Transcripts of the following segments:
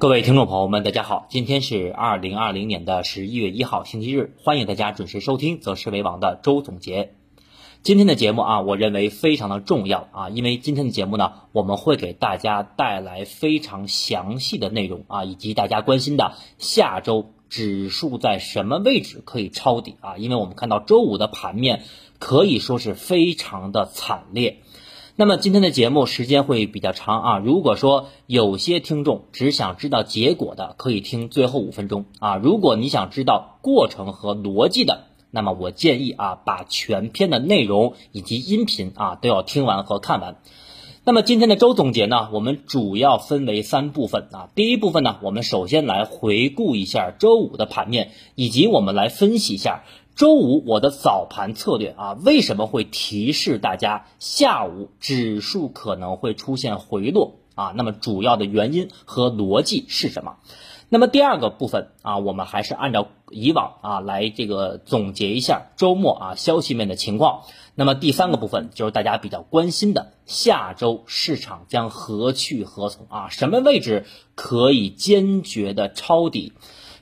各位听众朋友们，大家好，今天是二零二零年的十一月一号，星期日，欢迎大家准时收听则是为王的周总结。今天的节目啊，我认为非常的重要啊，因为今天的节目呢，我们会给大家带来非常详细的内容啊，以及大家关心的下周指数在什么位置可以抄底啊，因为我们看到周五的盘面可以说是非常的惨烈。那么今天的节目时间会比较长啊，如果说有些听众只想知道结果的，可以听最后五分钟啊。如果你想知道过程和逻辑的，那么我建议啊，把全篇的内容以及音频啊都要听完和看完。那么今天的周总结呢，我们主要分为三部分啊。第一部分呢，我们首先来回顾一下周五的盘面，以及我们来分析一下。周五我的早盘策略啊，为什么会提示大家下午指数可能会出现回落啊？那么主要的原因和逻辑是什么？那么第二个部分啊，我们还是按照以往啊来这个总结一下周末啊消息面的情况。那么第三个部分就是大家比较关心的下周市场将何去何从啊？什么位置可以坚决的抄底？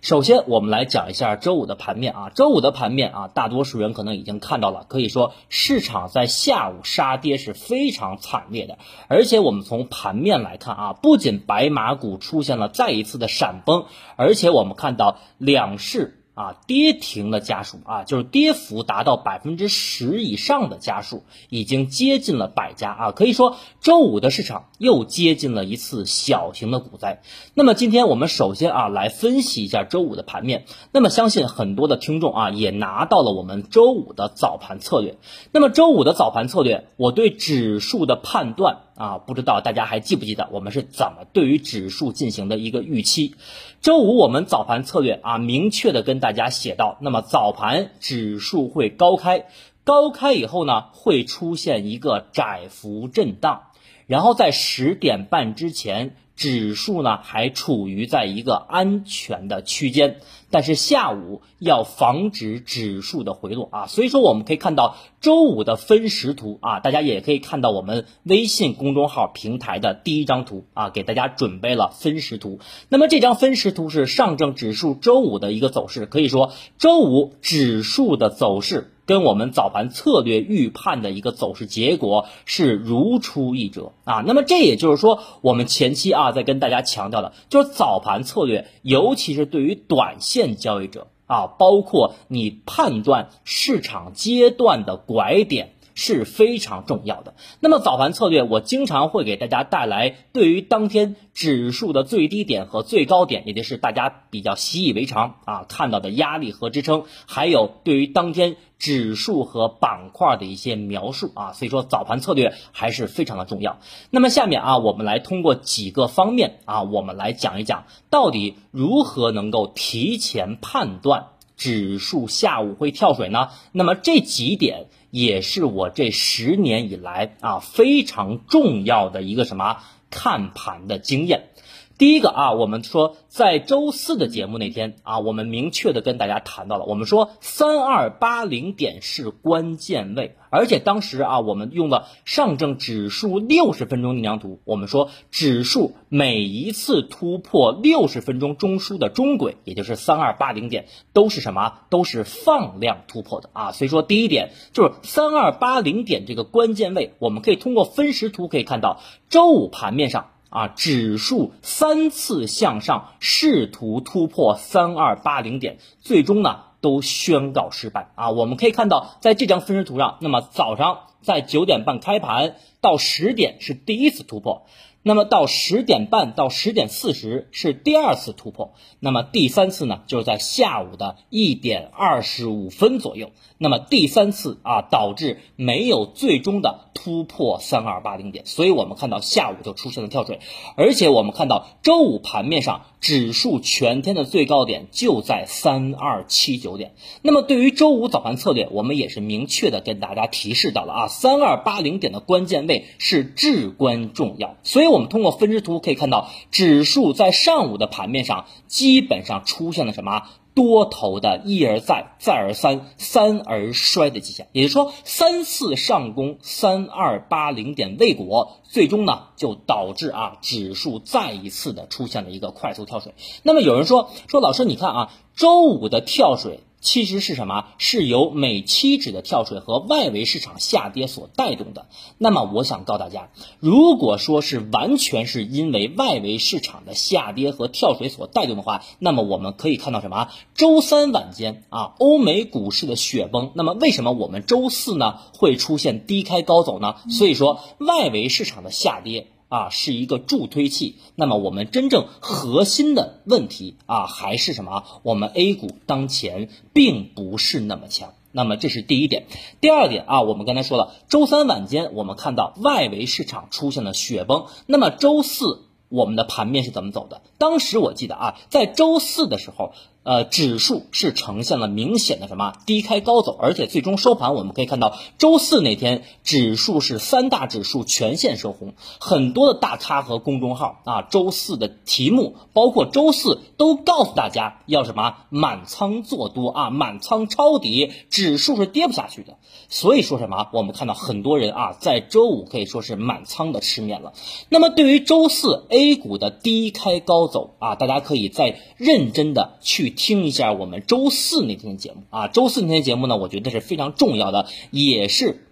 首先，我们来讲一下周五的盘面啊。周五的盘面啊，大多数人可能已经看到了，可以说市场在下午杀跌是非常惨烈的。而且我们从盘面来看啊，不仅白马股出现了再一次的闪崩，而且我们看到两市。啊，跌停的家数啊，就是跌幅达到百分之十以上的家数，已经接近了百家啊。可以说，周五的市场又接近了一次小型的股灾。那么，今天我们首先啊来分析一下周五的盘面。那么，相信很多的听众啊也拿到了我们周五的早盘策略。那么，周五的早盘策略，我对指数的判断。啊，不知道大家还记不记得我们是怎么对于指数进行的一个预期？周五我们早盘策略啊，明确的跟大家写到，那么早盘指数会高开，高开以后呢，会出现一个窄幅震荡，然后在十点半之前。指数呢还处于在一个安全的区间，但是下午要防止指数的回落啊，所以说我们可以看到周五的分时图啊，大家也可以看到我们微信公众号平台的第一张图啊，给大家准备了分时图。那么这张分时图是上证指数周五的一个走势，可以说周五指数的走势。跟我们早盘策略预判的一个走势结果是如出一辙啊，那么这也就是说，我们前期啊在跟大家强调的，就是早盘策略，尤其是对于短线交易者啊，包括你判断市场阶段的拐点。是非常重要的。那么早盘策略，我经常会给大家带来对于当天指数的最低点和最高点，也就是大家比较习以为常啊看到的压力和支撑，还有对于当天指数和板块的一些描述啊。所以说早盘策略还是非常的重要。那么下面啊，我们来通过几个方面啊，我们来讲一讲到底如何能够提前判断指数下午会跳水呢？那么这几点。也是我这十年以来啊非常重要的一个什么看盘的经验。第一个啊，我们说在周四的节目那天啊，我们明确的跟大家谈到了，我们说三二八零点是关键位，而且当时啊，我们用了上证指数六十分钟那张图，我们说指数每一次突破六十分钟中枢的中轨，也就是三二八零点，都是什么？都是放量突破的啊。所以说第一点就是三二八零点这个关键位，我们可以通过分时图可以看到，周五盘面上。啊，指数三次向上，试图突破三二八零点，最终呢都宣告失败。啊，我们可以看到，在这张分时图上，那么早上在九点半开盘到十点是第一次突破。那么到十点半到十点四十是第二次突破，那么第三次呢，就是在下午的一点二十五分左右。那么第三次啊，导致没有最终的突破三二八零点，所以我们看到下午就出现了跳水，而且我们看到周五盘面上指数全天的最高点就在三二七九点。那么对于周五早盘策略，我们也是明确的跟大家提示到了啊，三二八零点的关键位是至关重要，所以我。我们通过分时图可以看到，指数在上午的盘面上基本上出现了什么？多头的一而再、再而三、三而衰的迹象，也就是说三次上攻三二八零点未果，最终呢就导致啊指数再一次的出现了一个快速跳水。那么有人说说老师，你看啊周五的跳水。其实是什么？是由美期指的跳水和外围市场下跌所带动的。那么我想告诉大家，如果说是完全是因为外围市场的下跌和跳水所带动的话，那么我们可以看到什么？周三晚间啊，欧美股市的雪崩。那么为什么我们周四呢会出现低开高走呢？所以说外围市场的下跌。啊，是一个助推器。那么我们真正核心的问题啊，还是什么？我们 A 股当前并不是那么强。那么这是第一点。第二点啊，我们刚才说了，周三晚间我们看到外围市场出现了雪崩。那么周四我们的盘面是怎么走的？当时我记得啊，在周四的时候。呃，指数是呈现了明显的什么低开高走，而且最终收盘我们可以看到，周四那天指数是三大指数全线收红，很多的大咖和公众号啊，周四的题目包括周四都告诉大家要什么满仓做多啊，满仓抄底，指数是跌不下去的。所以说什么，我们看到很多人啊，在周五可以说是满仓的吃面了。那么对于周四 A 股的低开高走啊，大家可以再认真的去。听一下我们周四那天的节目啊，周四那天节目呢，我觉得是非常重要的，也是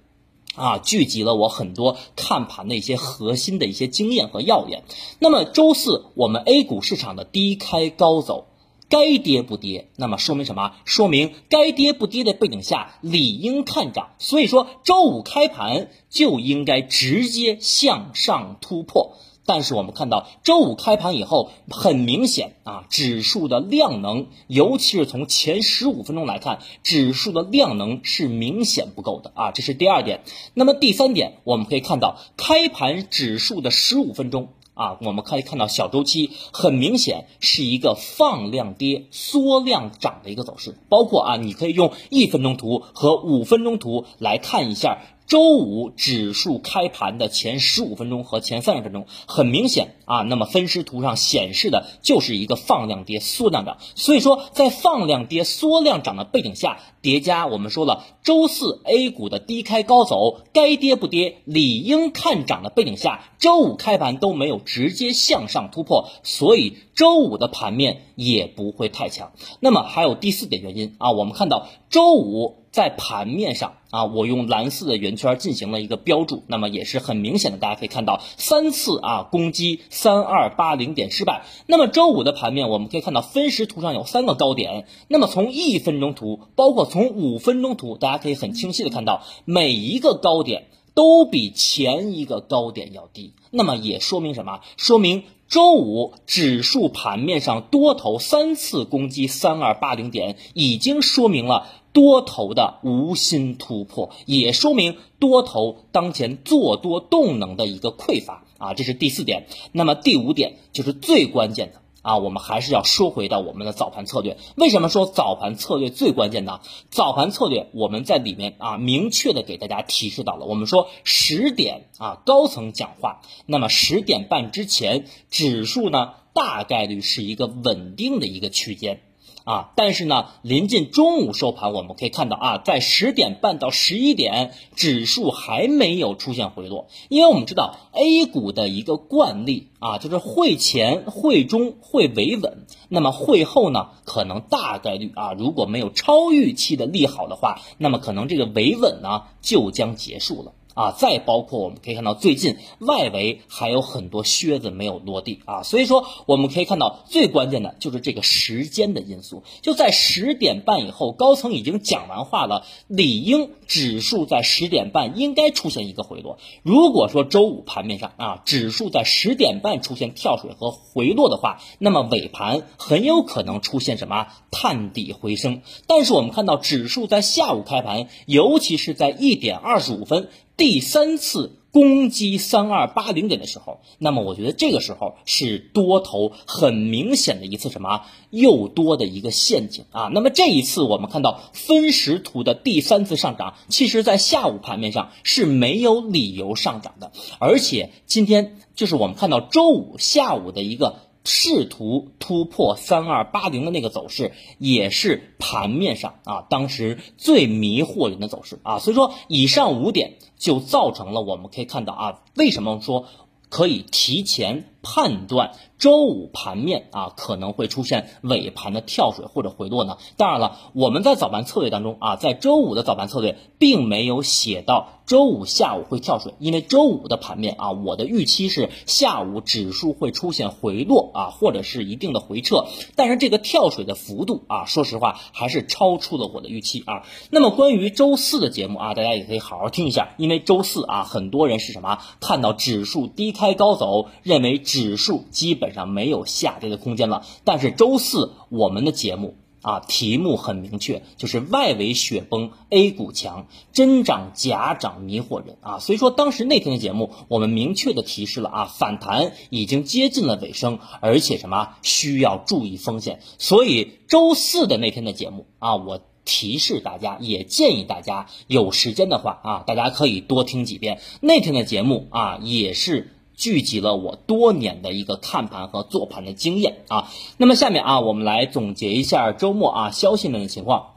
啊聚集了我很多看盘的一些核心的一些经验和要点。那么周四我们 A 股市场的低开高走，该跌不跌，那么说明什么？说明该跌不跌的背景下理应看涨，所以说周五开盘就应该直接向上突破。但是我们看到周五开盘以后，很明显啊，指数的量能，尤其是从前十五分钟来看，指数的量能是明显不够的啊，这是第二点。那么第三点，我们可以看到开盘指数的十五分钟啊，我们可以看到小周期很明显是一个放量跌、缩量涨的一个走势，包括啊，你可以用一分钟图和五分钟图来看一下。周五指数开盘的前十五分钟和前三十分钟，很明显啊，那么分时图上显示的就是一个放量跌、缩量涨。所以说，在放量跌、缩量涨的背景下，叠加我们说了，周四 A 股的低开高走，该跌不跌，理应看涨的背景下，周五开盘都没有直接向上突破，所以周五的盘面也不会太强。那么还有第四点原因啊，我们看到周五。在盘面上啊，我用蓝色的圆圈进行了一个标注，那么也是很明显的，大家可以看到三次啊攻击三二八零点失败。那么周五的盘面，我们可以看到分时图上有三个高点，那么从一分钟图，包括从五分钟图，大家可以很清晰的看到每一个高点都比前一个高点要低。那么也说明什么？说明周五指数盘面上多头三次攻击三二八零点，已经说明了。多头的无心突破，也说明多头当前做多动能的一个匮乏啊，这是第四点。那么第五点就是最关键的啊，我们还是要说回到我们的早盘策略。为什么说早盘策略最关键呢？早盘策略我们在里面啊明确的给大家提示到了，我们说十点啊高层讲话，那么十点半之前指数呢大概率是一个稳定的一个区间。啊，但是呢，临近中午收盘，我们可以看到啊，在十点半到十一点，指数还没有出现回落，因为我们知道 A 股的一个惯例啊，就是会前、会中会维稳，那么会后呢，可能大概率啊，如果没有超预期的利好的话，那么可能这个维稳呢就将结束了。啊，再包括我们可以看到，最近外围还有很多靴子没有落地啊，所以说我们可以看到，最关键的就是这个时间的因素。就在十点半以后，高层已经讲完话了，理应指数在十点半应该出现一个回落。如果说周五盘面上啊，指数在十点半出现跳水和回落的话，那么尾盘很有可能出现什么探底回升。但是我们看到指数在下午开盘，尤其是在一点二十五分。第三次攻击三二八零点的时候，那么我觉得这个时候是多头很明显的一次什么诱多的一个陷阱啊。那么这一次我们看到分时图的第三次上涨，其实在下午盘面上是没有理由上涨的，而且今天就是我们看到周五下午的一个。试图突破三二八零的那个走势，也是盘面上啊当时最迷惑人的走势啊，所以说以上五点就造成了我们可以看到啊，为什么说可以提前判断？周五盘面啊可能会出现尾盘的跳水或者回落呢。当然了，我们在早盘策略当中啊，在周五的早盘策略并没有写到周五下午会跳水，因为周五的盘面啊，我的预期是下午指数会出现回落啊，或者是一定的回撤。但是这个跳水的幅度啊，说实话还是超出了我的预期啊。那么关于周四的节目啊，大家也可以好好听一下，因为周四啊，很多人是什么看到指数低开高走，认为指指数基。本上没有下跌的空间了，但是周四我们的节目啊，题目很明确，就是外围雪崩，A 股强，真涨假涨迷惑人啊，所以说当时那天的节目，我们明确的提示了啊，反弹已经接近了尾声，而且什么需要注意风险，所以周四的那天的节目啊，我提示大家，也建议大家有时间的话啊，大家可以多听几遍那天的节目啊，也是。聚集了我多年的一个看盘和做盘的经验啊，那么下面啊，我们来总结一下周末啊消息面的情况。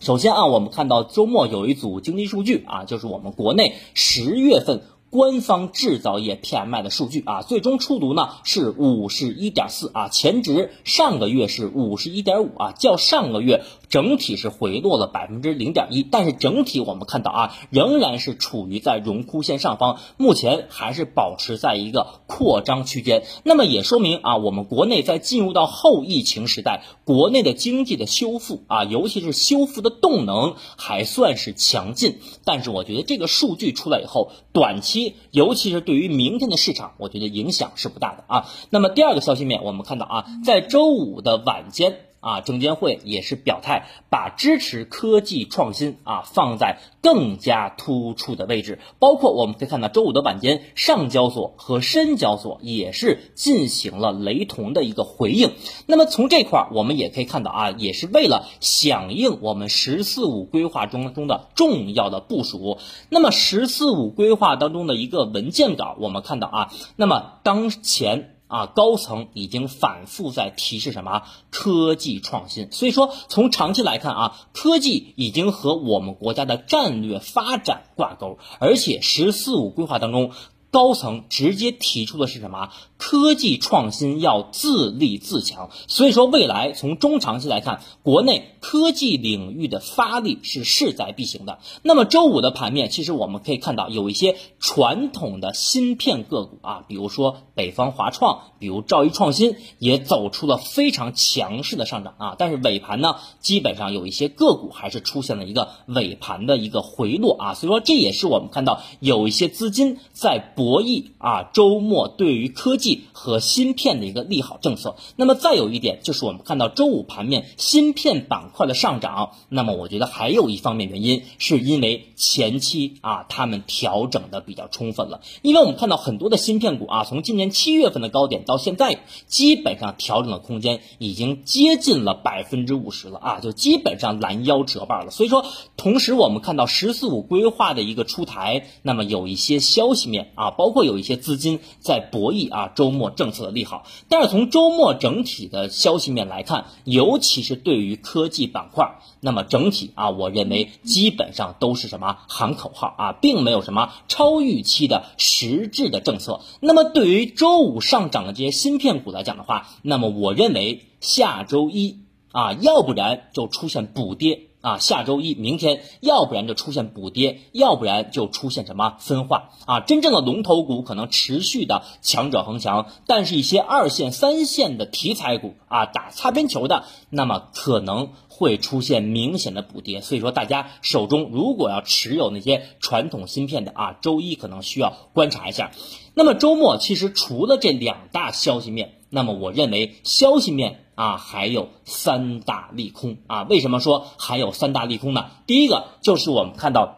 首先啊，我们看到周末有一组经济数据啊，就是我们国内十月份。官方制造业 PMI 的数据啊，最终出炉呢是五十一点四啊，前值上个月是五十一点五啊，较上个月整体是回落了百分之零点一，但是整体我们看到啊，仍然是处于在荣枯线上方，目前还是保持在一个扩张区间。那么也说明啊，我们国内在进入到后疫情时代，国内的经济的修复啊，尤其是修复的动能还算是强劲。但是我觉得这个数据出来以后，短期。尤其是对于明天的市场，我觉得影响是不大的啊。那么第二个消息面，我们看到啊，在周五的晚间。啊，证监会也是表态，把支持科技创新啊放在更加突出的位置。包括我们可以看到，周五的晚间，上交所和深交所也是进行了雷同的一个回应。那么从这块儿，我们也可以看到啊，也是为了响应我们“十四五”规划中中的重要的部署。那么“十四五”规划当中的一个文件稿，我们看到啊，那么当前。啊，高层已经反复在提示什么科技创新，所以说从长期来看啊，科技已经和我们国家的战略发展挂钩，而且“十四五”规划当中。高层直接提出的是什么？科技创新要自立自强。所以说，未来从中长期来看，国内科技领域的发力是势在必行的。那么周五的盘面，其实我们可以看到有一些传统的芯片个股啊，比如说北方华创，比如兆易创新，也走出了非常强势的上涨啊。但是尾盘呢，基本上有一些个股还是出现了一个尾盘的一个回落啊。所以说，这也是我们看到有一些资金在。博弈啊，周末对于科技和芯片的一个利好政策。那么再有一点就是，我们看到周五盘面芯片板块的上涨。那么我觉得还有一方面原因，是因为前期啊他们调整的比较充分了。因为我们看到很多的芯片股啊，从今年七月份的高点到现在，基本上调整的空间已经接近了百分之五十了啊，就基本上拦腰折半了。所以说，同时我们看到“十四五”规划的一个出台，那么有一些消息面啊包括有一些资金在博弈啊，周末政策的利好。但是从周末整体的消息面来看，尤其是对于科技板块，那么整体啊，我认为基本上都是什么喊口号啊，并没有什么超预期的实质的政策。那么对于周五上涨的这些芯片股来讲的话，那么我认为下周一啊，要不然就出现补跌。啊，下周一、明天，要不然就出现补跌，要不然就出现什么分化啊？真正的龙头股可能持续的强者恒强，但是一些二线、三线的题材股啊，打擦边球的，那么可能会出现明显的补跌。所以说，大家手中如果要持有那些传统芯片的啊，周一可能需要观察一下。那么周末其实除了这两大消息面，那么我认为消息面。啊，还有三大利空啊！为什么说还有三大利空呢？第一个就是我们看到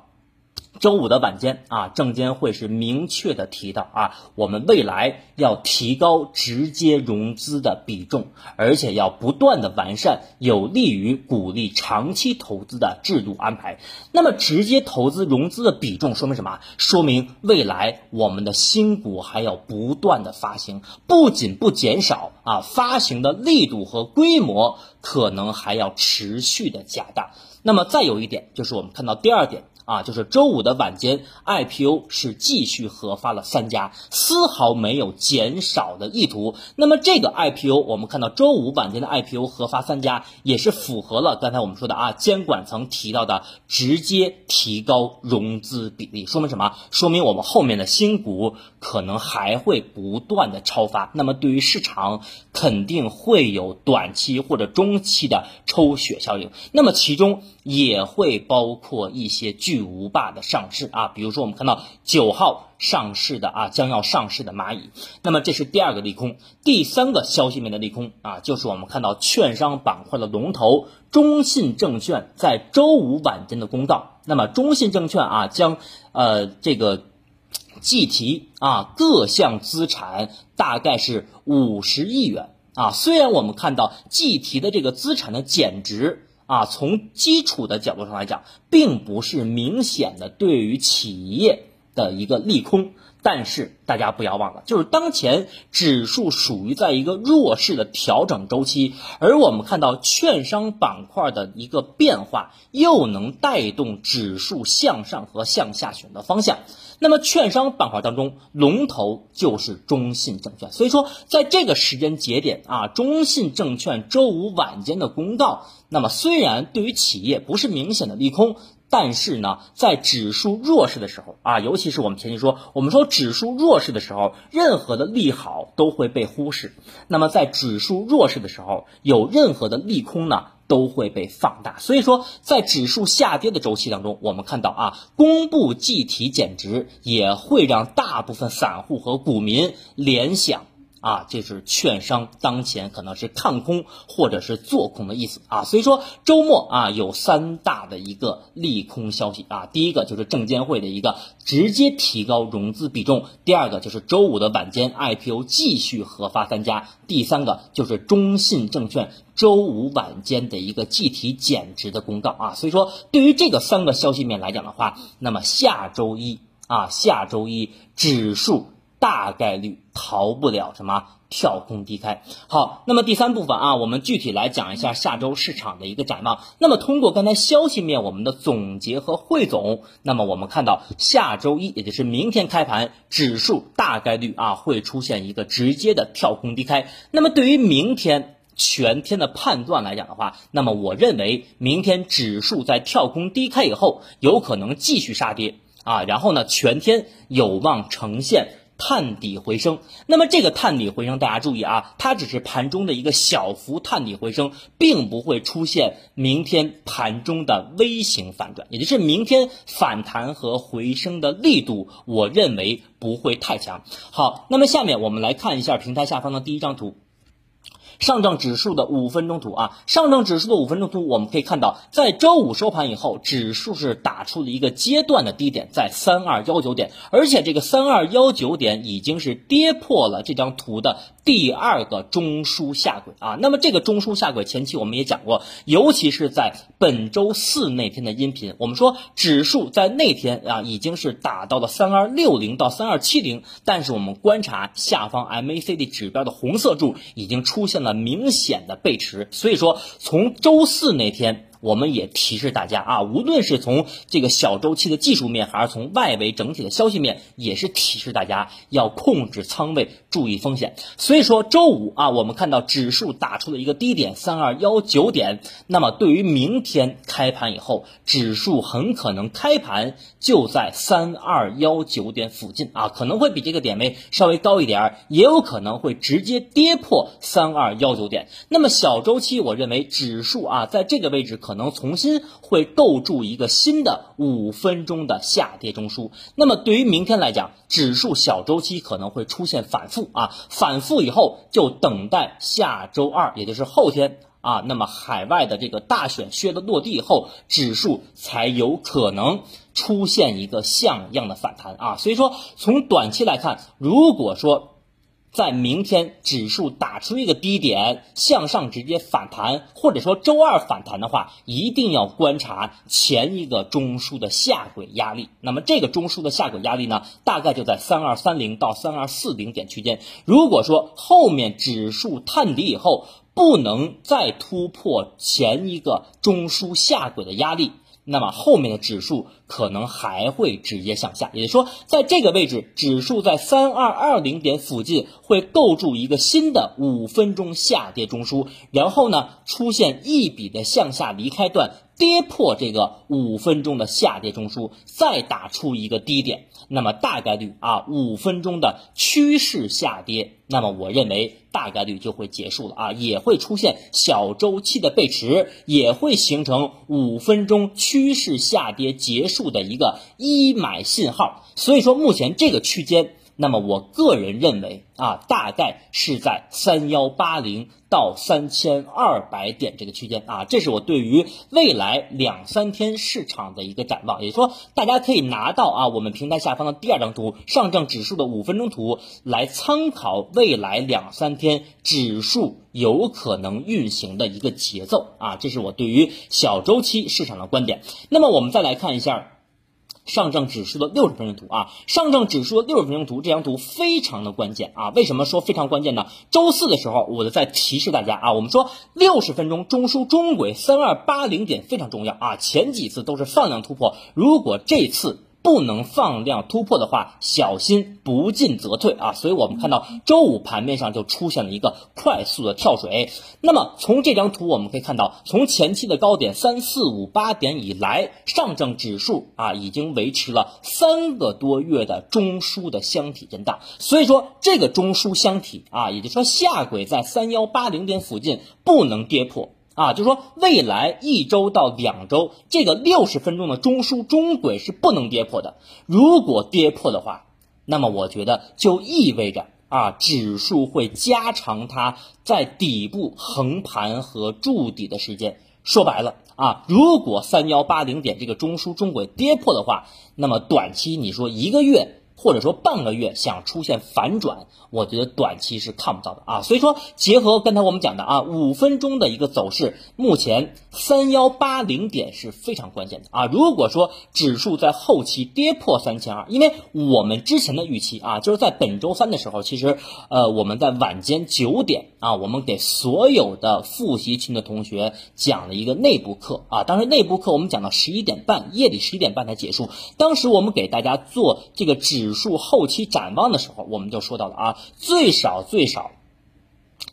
周五的晚间啊，证监会是明确的提到啊，我们未来要提高直接融资的比重，而且要不断的完善有利于鼓励长期投资的制度安排。那么直接投资融资的比重说明什么？说明未来我们的新股还要不断的发行，不仅不减少啊，发行的力度和规模可能还要持续的加大。那么再有一点就是我们看到第二点。啊，就是周五的晚间，IPO 是继续核发了三家，丝毫没有减少的意图。那么这个 IPO，我们看到周五晚间的 IPO 核发三家，也是符合了刚才我们说的啊，监管层提到的直接提高融资比例，说明什么？说明我们后面的新股可能还会不断的超发。那么对于市场肯定会有短期或者中期的抽血效应。那么其中也会包括一些巨。无霸的上市啊，比如说我们看到九号上市的啊，将要上市的蚂蚁，那么这是第二个利空。第三个消息面的利空啊，就是我们看到券商板块的龙头中信证券在周五晚间的公告，那么中信证券啊将呃这个计提啊各项资产大概是五十亿元啊，虽然我们看到计提的这个资产的减值。啊，从基础的角度上来讲，并不是明显的对于企业的一个利空，但是大家不要忘了，就是当前指数属于在一个弱势的调整周期，而我们看到券商板块的一个变化，又能带动指数向上和向下选择方向。那么，券商板块当中，龙头就是中信证券。所以说，在这个时间节点啊，中信证券周五晚间的公告，那么虽然对于企业不是明显的利空，但是呢，在指数弱势的时候啊，尤其是我们前期说，我们说指数弱势的时候，任何的利好都会被忽视。那么，在指数弱势的时候，有任何的利空呢？都会被放大，所以说在指数下跌的周期当中，我们看到啊，公布计提减值也会让大部分散户和股民联想。啊，这是券商当前可能是看空或者是做空的意思啊，所以说周末啊有三大的一个利空消息啊，第一个就是证监会的一个直接提高融资比重，第二个就是周五的晚间 IPO 继续核发三家，第三个就是中信证券周五晚间的一个计提减值的公告啊，所以说对于这个三个消息面来讲的话，那么下周一啊下周一指数。大概率逃不了什么跳空低开。好，那么第三部分啊，我们具体来讲一下下周市场的一个展望。那么通过刚才消息面我们的总结和汇总，那么我们看到下周一，也就是明天开盘，指数大概率啊会出现一个直接的跳空低开。那么对于明天全天的判断来讲的话，那么我认为明天指数在跳空低开以后，有可能继续杀跌啊，然后呢，全天有望呈现。探底回升，那么这个探底回升，大家注意啊，它只是盘中的一个小幅探底回升，并不会出现明天盘中的微型反转，也就是明天反弹和回升的力度，我认为不会太强。好，那么下面我们来看一下平台下方的第一张图。上证指数的五分钟图啊，上证指数的五分钟图，我们可以看到，在周五收盘以后，指数是打出了一个阶段的低点，在三二幺九点，而且这个三二幺九点已经是跌破了这张图的第二个中枢下轨啊。那么这个中枢下轨前期我们也讲过，尤其是在本周四那天的音频，我们说指数在那天啊已经是打到了三二六零到三二七零，但是我们观察下方 MACD 指标的红色柱已经出现了。明显的背驰，所以说从周四那天。我们也提示大家啊，无论是从这个小周期的技术面，还是从外围整体的消息面，也是提示大家要控制仓位，注意风险。所以说周五啊，我们看到指数打出了一个低点三二幺九点，那么对于明天开盘以后，指数很可能开盘就在三二幺九点附近啊，可能会比这个点位稍微高一点，也有可能会直接跌破三二幺九点。那么小周期，我认为指数啊，在这个位置可。能重新会构筑一个新的五分钟的下跌中枢。那么对于明天来讲，指数小周期可能会出现反复啊，反复以后就等待下周二，也就是后天啊，那么海外的这个大选靴的落地以后，指数才有可能出现一个像样的反弹啊。所以说，从短期来看，如果说在明天指数打出一个低点向上直接反弹，或者说周二反弹的话，一定要观察前一个中枢的下轨压力。那么这个中枢的下轨压力呢，大概就在三二三零到三二四零点区间。如果说后面指数探底以后不能再突破前一个中枢下轨的压力。那么后面的指数可能还会直接向下，也就是说，在这个位置，指数在三二二零点附近会构筑一个新的五分钟下跌中枢，然后呢，出现一笔的向下离开段。跌破这个五分钟的下跌中枢，再打出一个低点，那么大概率啊，五分钟的趋势下跌，那么我认为大概率就会结束了啊，也会出现小周期的背驰，也会形成五分钟趋势下跌结束的一个一买信号。所以说，目前这个区间。那么我个人认为啊，大概是在三幺八零到三千二百点这个区间啊，这是我对于未来两三天市场的一个展望。也就是说，大家可以拿到啊我们平台下方的第二张图，上证指数的五分钟图来参考未来两三天指数有可能运行的一个节奏啊，这是我对于小周期市场的观点。那么我们再来看一下。上证指数的六十分钟图啊，上证指数的六十分钟图这张图非常的关键啊，为什么说非常关键呢？周四的时候，我就在提示大家啊，我们说六十分钟中枢中轨三二八零点非常重要啊，前几次都是放量突破，如果这次。不能放量突破的话，小心不进则退啊！所以我们看到周五盘面上就出现了一个快速的跳水。那么从这张图我们可以看到，从前期的高点三四五八点以来，上证指数啊已经维持了三个多月的中枢的箱体震荡。所以说这个中枢箱体啊，也就是说下轨在三幺八零点附近不能跌破。啊，就是说未来一周到两周，这个六十分钟的中枢中轨是不能跌破的。如果跌破的话，那么我觉得就意味着啊，指数会加长它在底部横盘和筑底的时间。说白了啊，如果三幺八零点这个中枢中轨跌破的话，那么短期你说一个月。或者说半个月想出现反转，我觉得短期是看不到的啊。所以说，结合刚才我们讲的啊，五分钟的一个走势，目前三幺八零点是非常关键的啊。如果说指数在后期跌破三千二，因为我们之前的预期啊，就是在本周三的时候，其实呃我们在晚间九点啊，我们给所有的复习群的同学讲了一个内部课啊。当时内部课我们讲到十一点半，夜里十一点半才结束。当时我们给大家做这个指。指数后期展望的时候，我们就说到了啊，最少最少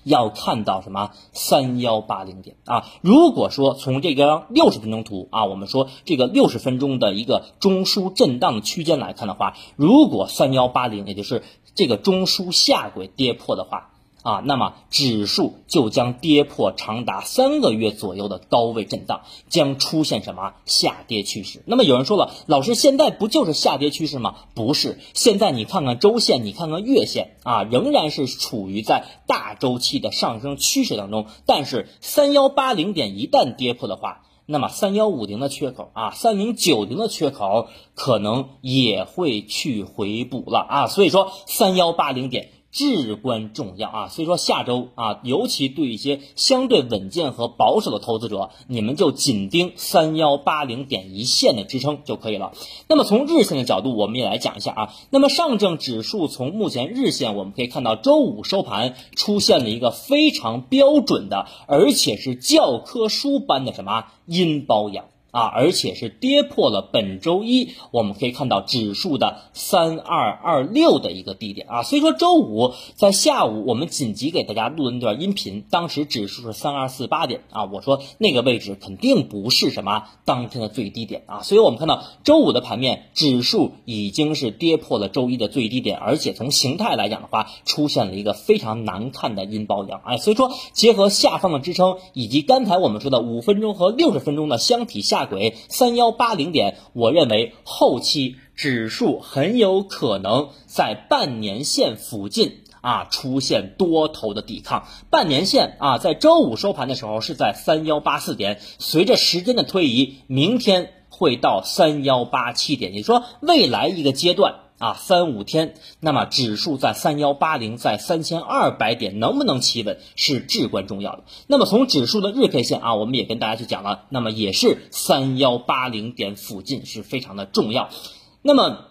要看到什么三幺八零点啊。如果说从这张六十分钟图啊，我们说这个六十分钟的一个中枢震荡区间来看的话，如果三幺八零，也就是这个中枢下轨跌破的话。啊，那么指数就将跌破长达三个月左右的高位震荡，将出现什么下跌趋势？那么有人说了，老师现在不就是下跌趋势吗？不是，现在你看看周线，你看看月线啊，仍然是处于在大周期的上升趋势当中。但是三幺八零点一旦跌破的话，那么三幺五零的缺口啊，三零九零的缺口可能也会去回补了啊。所以说三幺八零点。至关重要啊！所以说下周啊，尤其对一些相对稳健和保守的投资者，你们就紧盯三幺八零点一线的支撑就可以了。那么从日线的角度，我们也来讲一下啊。那么上证指数从目前日线，我们可以看到周五收盘出现了一个非常标准的，而且是教科书般的什么阴包阳。啊，而且是跌破了本周一，我们可以看到指数的三二二六的一个低点啊。所以说周五在下午，我们紧急给大家录的那段音频，当时指数是三二四八点啊。我说那个位置肯定不是什么当天的最低点啊。所以我们看到周五的盘面，指数已经是跌破了周一的最低点，而且从形态来讲的话，出现了一个非常难看的阴包阳哎。所以说结合下方的支撑，以及刚才我们说的五分钟和六十分钟的箱体下。下轨三幺八零点，我认为后期指数很有可能在半年线附近啊出现多头的抵抗，半年线啊在周五收盘的时候是在三幺八四点，随着时间的推移，明天会到三幺八七点，也就说未来一个阶段。啊，三五天，那么指数在三幺八零，在三千二百点能不能企稳是至关重要的。那么从指数的日 K 线啊，我们也跟大家去讲了，那么也是三幺八零点附近是非常的重要。那么。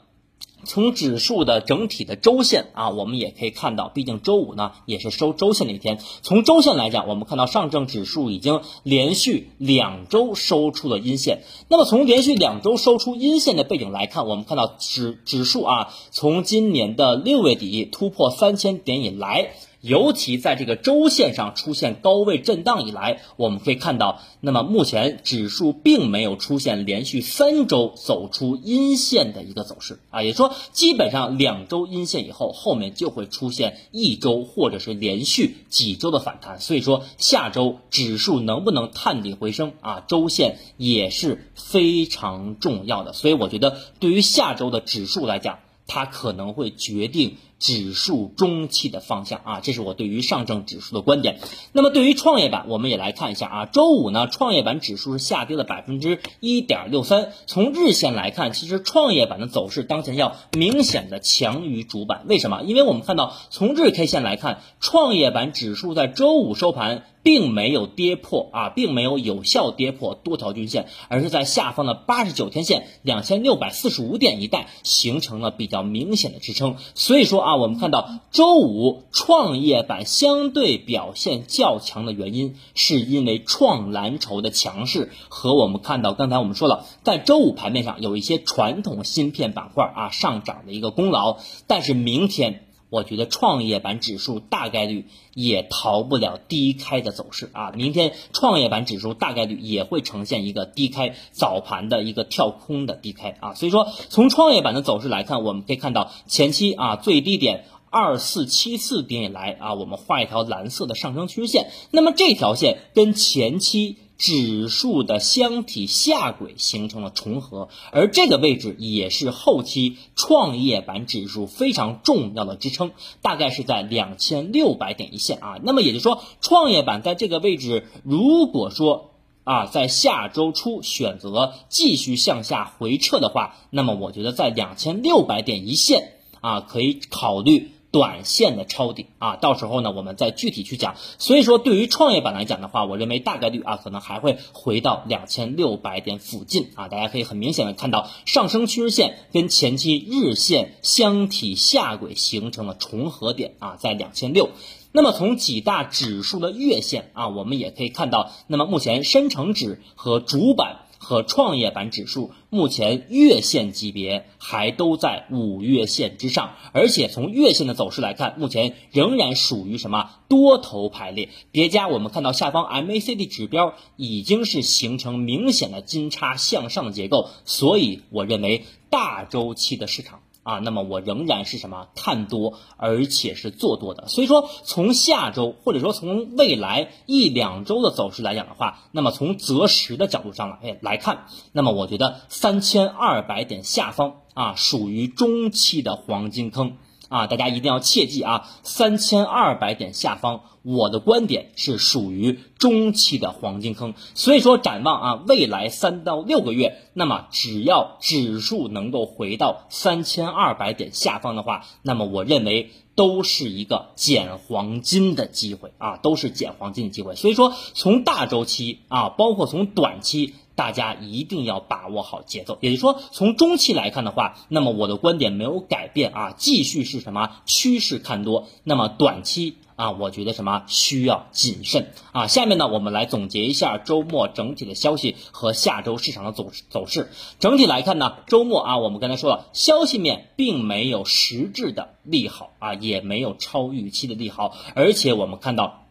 从指数的整体的周线啊，我们也可以看到，毕竟周五呢也是收周线的一天。从周线来讲，我们看到上证指数已经连续两周收出了阴线。那么从连续两周收出阴线的背景来看，我们看到指指数啊，从今年的六月底突破三千点以来。尤其在这个周线上出现高位震荡以来，我们可以看到，那么目前指数并没有出现连续三周走出阴线的一个走势啊，也说基本上两周阴线以后，后面就会出现一周或者是连续几周的反弹，所以说下周指数能不能探底回升啊，周线也是非常重要的，所以我觉得对于下周的指数来讲。它可能会决定指数中期的方向啊，这是我对于上证指数的观点。那么对于创业板，我们也来看一下啊，周五呢，创业板指数是下跌了百分之一点六三。从日线来看，其实创业板的走势当前要明显的强于主板。为什么？因为我们看到从日 K 线来看，创业板指数在周五收盘。并没有跌破啊，并没有有效跌破多条均线，而是在下方的八十九天线两千六百四十五点一带形成了比较明显的支撑。所以说啊，我们看到周五创业板相对表现较强的原因，是因为创蓝筹的强势和我们看到刚才我们说了，在周五盘面上有一些传统芯片板块啊上涨的一个功劳，但是明天。我觉得创业板指数大概率也逃不了低开的走势啊！明天创业板指数大概率也会呈现一个低开早盘的一个跳空的低开啊！所以说，从创业板的走势来看，我们可以看到前期啊最低点二四七四点以来啊，我们画一条蓝色的上升趋势线，那么这条线跟前期。指数的箱体下轨形成了重合，而这个位置也是后期创业板指数非常重要的支撑，大概是在两千六百点一线啊。那么也就是说，创业板在这个位置，如果说啊在下周初选择继续向下回撤的话，那么我觉得在两千六百点一线啊可以考虑。短线的抄底啊，到时候呢，我们再具体去讲。所以说，对于创业板来讲的话，我认为大概率啊，可能还会回到两千六百点附近啊。大家可以很明显的看到，上升趋势线跟前期日线箱体下轨形成了重合点啊，在两千六。那么从几大指数的月线啊，我们也可以看到，那么目前深成指和主板。和创业板指数目前月线级别还都在五月线之上，而且从月线的走势来看，目前仍然属于什么多头排列叠加。我们看到下方 MACD 指标已经是形成明显的金叉向上结构，所以我认为大周期的市场。啊，那么我仍然是什么看多，而且是做多的。所以说，从下周或者说从未来一两周的走势来讲的话，那么从择时的角度上来来看，那么我觉得三千二百点下方啊，属于中期的黄金坑。啊，大家一定要切记啊！三千二百点下方，我的观点是属于中期的黄金坑。所以说，展望啊，未来三到六个月，那么只要指数能够回到三千二百点下方的话，那么我认为都是一个捡黄金的机会啊，都是捡黄金的机会。所以说，从大周期啊，包括从短期。大家一定要把握好节奏，也就是说，从中期来看的话，那么我的观点没有改变啊，继续是什么趋势看多。那么短期啊，我觉得什么需要谨慎啊。下面呢，我们来总结一下周末整体的消息和下周市场的走走势。整体来看呢，周末啊，我们刚才说了，消息面并没有实质的利好啊，也没有超预期的利好，而且我们看到，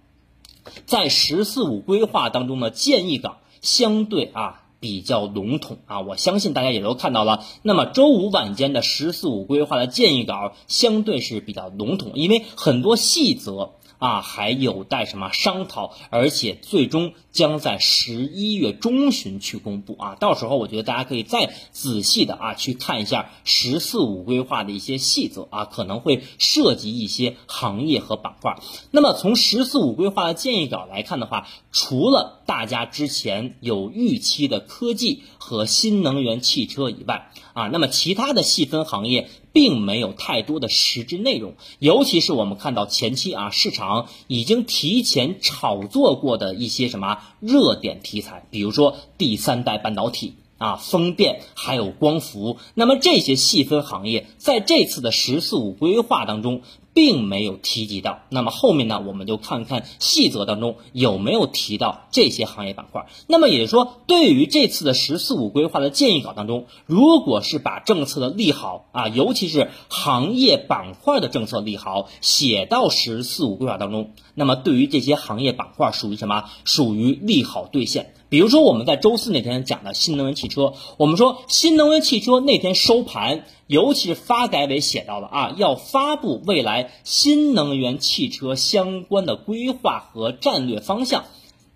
在“十四五”规划当中呢建议岗。相对啊比较笼统啊，我相信大家也都看到了。那么周五晚间的“十四五”规划的建议稿相对是比较笼统，因为很多细则啊，还有待什么商讨，而且最终将在十一月中旬去公布啊。到时候我觉得大家可以再仔细的啊去看一下“十四五”规划的一些细则啊，可能会涉及一些行业和板块。那么从“十四五”规划的建议稿来看的话，除了大家之前有预期的科技和新能源汽车以外啊，那么其他的细分行业。并没有太多的实质内容，尤其是我们看到前期啊，市场已经提前炒作过的一些什么热点题材，比如说第三代半导体。啊，风电还有光伏，那么这些细分行业在这次的“十四五”规划当中并没有提及到。那么后面呢，我们就看看细则当中有没有提到这些行业板块。那么也就是说，对于这次的“十四五”规划的建议稿当中，如果是把政策的利好啊，尤其是行业板块的政策利好写到“十四五”规划当中，那么对于这些行业板块属于什么？属于利好兑现。比如说我们在周四那天讲的新能源汽车，我们说新能源汽车那天收盘，尤其是发改委写到了啊，要发布未来新能源汽车相关的规划和战略方向。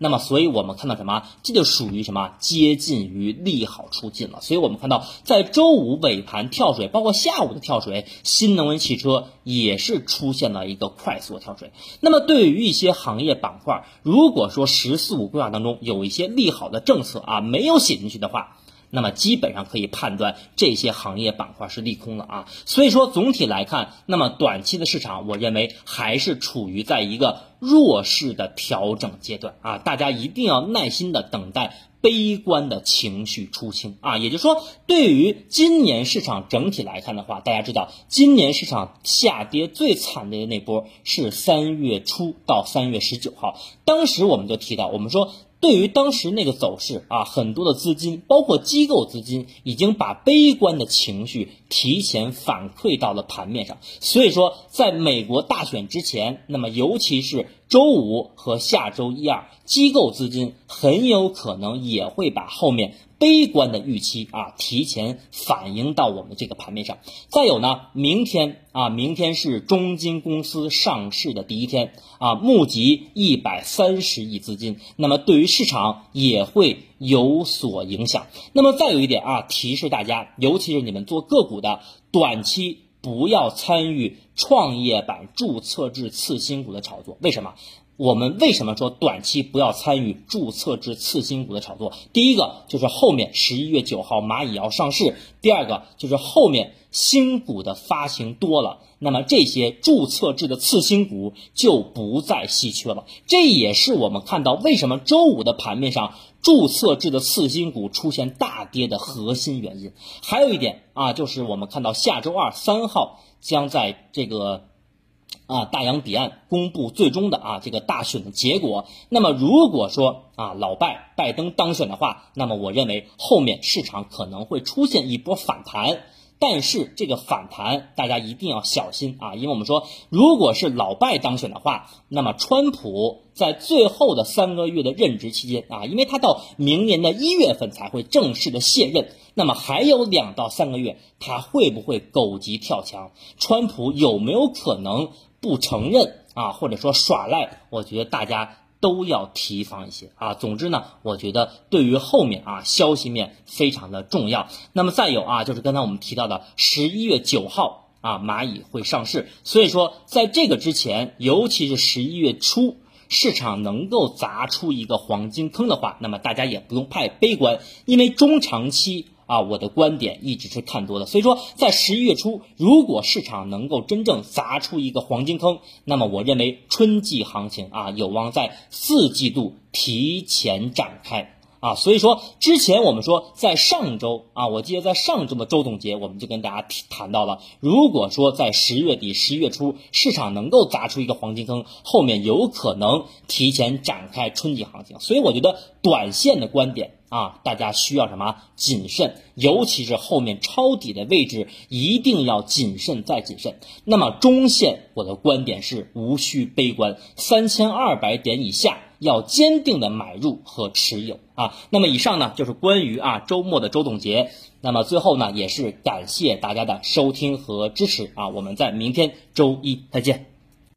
那么，所以我们看到什么？这就属于什么？接近于利好出尽了。所以我们看到，在周五尾盘跳水，包括下午的跳水，新能源汽车也是出现了一个快速跳水。那么，对于一些行业板块，如果说“十四五”规划当中有一些利好的政策啊，没有写进去的话，那么基本上可以判断这些行业板块是利空了啊，所以说总体来看，那么短期的市场，我认为还是处于在一个弱势的调整阶段啊，大家一定要耐心的等待悲观的情绪出清啊，也就是说，对于今年市场整体来看的话，大家知道今年市场下跌最惨烈的那波是三月初到三月十九号，当时我们就提到，我们说。对于当时那个走势啊，很多的资金，包括机构资金，已经把悲观的情绪提前反馈到了盘面上。所以说，在美国大选之前，那么尤其是周五和下周一二，机构资金很有可能也会把后面。悲观的预期啊，提前反映到我们这个盘面上。再有呢，明天啊，明天是中金公司上市的第一天啊，募集一百三十亿资金，那么对于市场也会有所影响。那么再有一点啊，提示大家，尤其是你们做个股的，短期不要参与创业板注册制次新股的炒作。为什么？我们为什么说短期不要参与注册制次新股的炒作？第一个就是后面十一月九号蚂蚁要上市，第二个就是后面新股的发行多了，那么这些注册制的次新股就不再稀缺了。这也是我们看到为什么周五的盘面上注册制的次新股出现大跌的核心原因。还有一点啊，就是我们看到下周二三号将在这个。啊，大洋彼岸公布最终的啊这个大选的结果。那么如果说啊老拜拜登当选的话，那么我认为后面市场可能会出现一波反弹。但是这个反弹大家一定要小心啊，因为我们说，如果是老拜当选的话，那么川普在最后的三个月的任职期间啊，因为他到明年的一月份才会正式的卸任，那么还有两到三个月，他会不会狗急跳墙？川普有没有可能？不承认啊，或者说耍赖，我觉得大家都要提防一些啊。总之呢，我觉得对于后面啊消息面非常的重要。那么再有啊，就是刚才我们提到的十一月九号啊，蚂蚁会上市，所以说在这个之前，尤其是十一月初，市场能够砸出一个黄金坑的话，那么大家也不用太悲观，因为中长期。啊，我的观点一直是看多的，所以说在十一月初，如果市场能够真正砸出一个黄金坑，那么我认为春季行情啊有望在四季度提前展开。啊，所以说之前我们说在上周啊，我记得在上周的周总结，我们就跟大家谈到了，如果说在十月底、十一月初市场能够砸出一个黄金坑，后面有可能提前展开春季行情。所以我觉得短线的观点啊，大家需要什么谨慎，尤其是后面抄底的位置一定要谨慎再谨慎。那么中线我的观点是无需悲观，三千二百点以下。要坚定的买入和持有啊，那么以上呢就是关于啊周末的周总结，那么最后呢也是感谢大家的收听和支持啊，我们在明天周一再见。